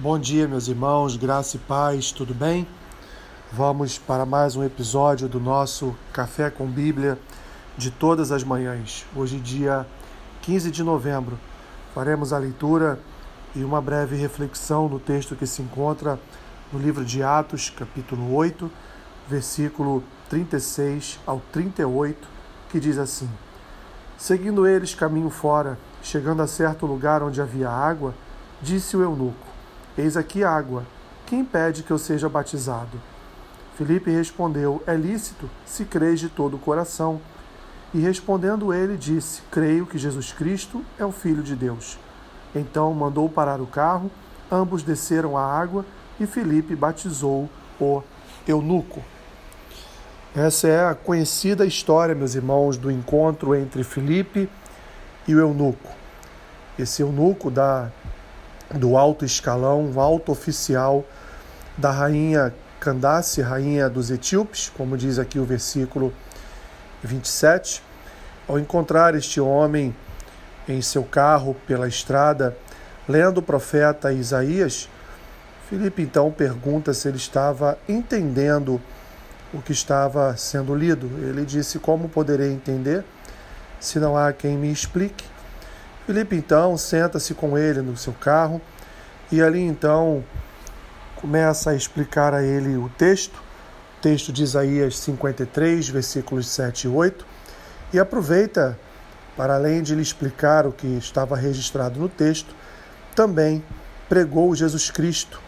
Bom dia, meus irmãos, graça e paz, tudo bem? Vamos para mais um episódio do nosso Café com Bíblia de todas as manhãs. Hoje, dia 15 de novembro, faremos a leitura e uma breve reflexão no texto que se encontra no livro de Atos, capítulo 8, versículo 36 ao 38, que diz assim: Seguindo eles caminho fora, chegando a certo lugar onde havia água, disse o eunuco: Eis aqui água. Quem impede que eu seja batizado? Filipe respondeu: É lícito, se crês de todo o coração. E respondendo ele, disse: Creio que Jesus Cristo é o Filho de Deus. Então mandou parar o carro, ambos desceram à água e Filipe batizou o eunuco. Essa é a conhecida história, meus irmãos, do encontro entre Filipe e o eunuco. Esse eunuco da do alto escalão, um alto oficial da rainha Candace, rainha dos etíopes, como diz aqui o versículo 27. Ao encontrar este homem em seu carro pela estrada, lendo o profeta Isaías, Filipe então pergunta se ele estava entendendo o que estava sendo lido. Ele disse: Como poderei entender se não há quem me explique? Filipe então senta-se com ele no seu carro e ali então começa a explicar a ele o texto, texto de Isaías 53, versículos 7 e 8, e aproveita para além de lhe explicar o que estava registrado no texto, também pregou Jesus Cristo.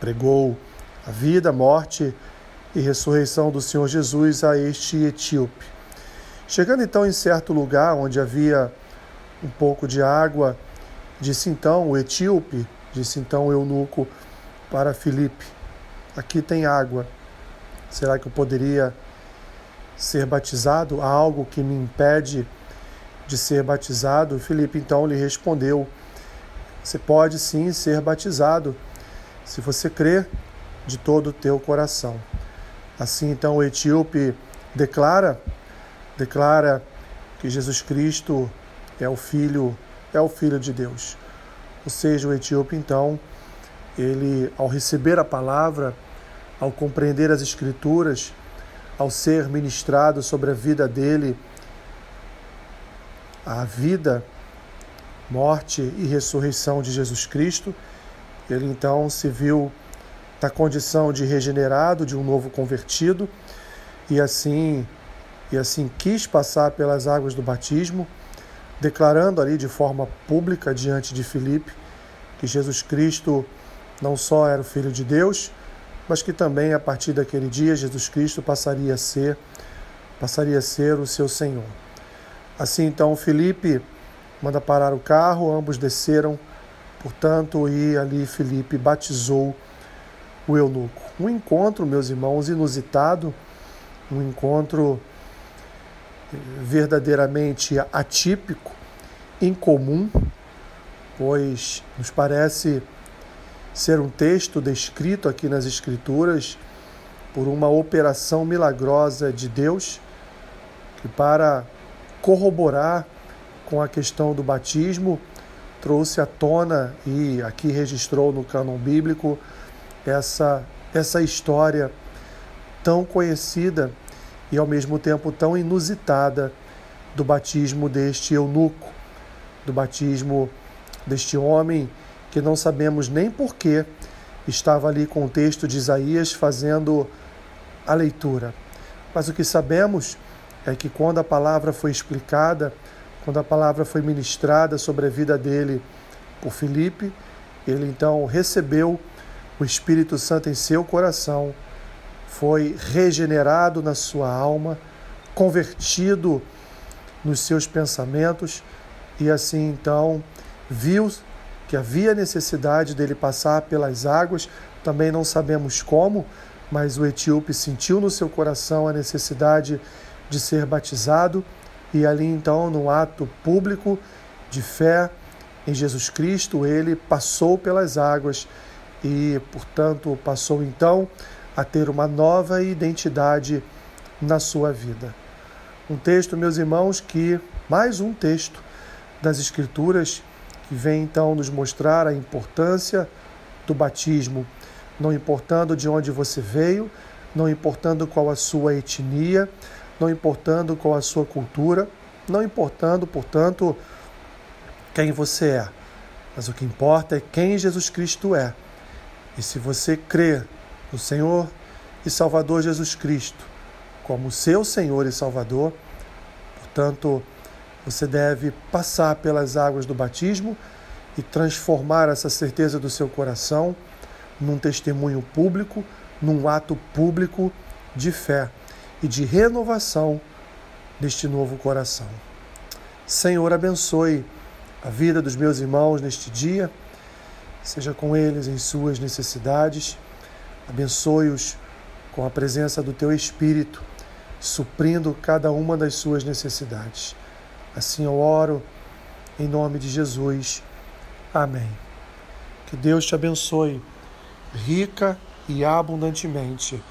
Pregou a vida, morte e ressurreição do Senhor Jesus a este etíope. Chegando então em certo lugar onde havia um pouco de água. Disse então o etíope, disse então o eunuco para Filipe: Aqui tem água. Será que eu poderia ser batizado? Há algo que me impede de ser batizado? Filipe então lhe respondeu: Você pode sim ser batizado, se você crer de todo o teu coração. Assim então o etíope declara, declara que Jesus Cristo é o filho é o filho de Deus. Ou seja, o etíope então, ele ao receber a palavra, ao compreender as escrituras, ao ser ministrado sobre a vida dele, a vida, morte e ressurreição de Jesus Cristo, ele então se viu na condição de regenerado, de um novo convertido, e assim e assim quis passar pelas águas do batismo declarando ali de forma pública diante de Filipe que Jesus Cristo não só era o Filho de Deus, mas que também a partir daquele dia Jesus Cristo passaria a ser passaria a ser o seu Senhor. Assim então Filipe manda parar o carro, ambos desceram, portanto, e ali Filipe batizou o eunuco. Um encontro, meus irmãos, inusitado, um encontro verdadeiramente atípico, incomum, pois nos parece ser um texto descrito aqui nas Escrituras por uma operação milagrosa de Deus que, para corroborar com a questão do batismo, trouxe à tona e aqui registrou no cânon bíblico essa, essa história tão conhecida e ao mesmo tempo tão inusitada do batismo deste eunuco, do batismo deste homem que não sabemos nem porquê estava ali com o texto de Isaías fazendo a leitura. Mas o que sabemos é que quando a palavra foi explicada, quando a palavra foi ministrada sobre a vida dele por Filipe, ele então recebeu o Espírito Santo em seu coração foi regenerado na sua alma, convertido nos seus pensamentos e assim então viu que havia necessidade dele passar pelas águas, também não sabemos como, mas o etíope sentiu no seu coração a necessidade de ser batizado e ali então, no ato público de fé em Jesus Cristo, ele passou pelas águas e, portanto, passou então a ter uma nova identidade na sua vida. Um texto, meus irmãos, que mais um texto das Escrituras que vem então nos mostrar a importância do batismo, não importando de onde você veio, não importando qual a sua etnia, não importando qual a sua cultura, não importando, portanto, quem você é. Mas o que importa é quem Jesus Cristo é. E se você crê no Senhor e Salvador Jesus Cristo como seu Senhor e Salvador, portanto, você deve passar pelas águas do batismo e transformar essa certeza do seu coração num testemunho público, num ato público de fé e de renovação deste novo coração. Senhor, abençoe a vida dos meus irmãos neste dia, seja com eles em suas necessidades, abençoe-os com a presença do Teu Espírito, suprindo cada uma das suas necessidades. Assim eu oro, em nome de Jesus. Amém. Que Deus te abençoe rica e abundantemente